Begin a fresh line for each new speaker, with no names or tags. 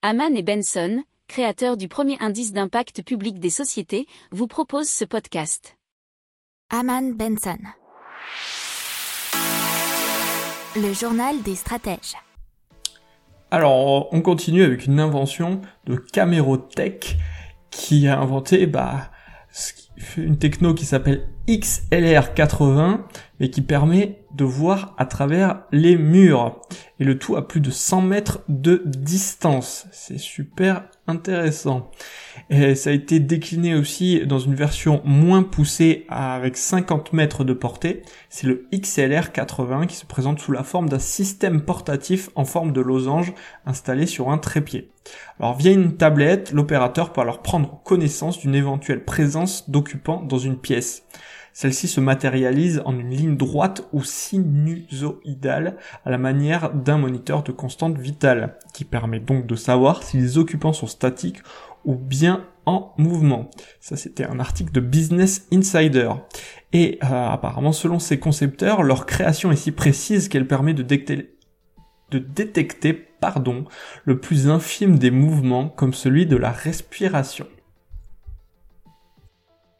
Haman et Benson, créateurs du premier indice d'impact public des sociétés, vous proposent ce podcast.
Haman Benson. Le journal des stratèges.
Alors, on continue avec une invention de Camerotech qui a inventé bah, une techno qui s'appelle XLR80 mais qui permet de voir à travers les murs et le tout à plus de 100 mètres de distance. C'est super intéressant. Et ça a été décliné aussi dans une version moins poussée avec 50 mètres de portée. C'est le XLR 80 qui se présente sous la forme d'un système portatif en forme de losange installé sur un trépied. Alors via une tablette, l'opérateur peut alors prendre connaissance d'une éventuelle présence d'occupants dans une pièce. Celle-ci se matérialise en une ligne droite ou sinusoïdale à la manière d'un moniteur de constante vitale, qui permet donc de savoir si les occupants sont statiques ou bien en mouvement. Ça, c'était un article de Business Insider. Et euh, apparemment, selon ses concepteurs, leur création est si précise qu'elle permet de détecter, de détecter pardon, le plus infime des mouvements, comme celui de la respiration.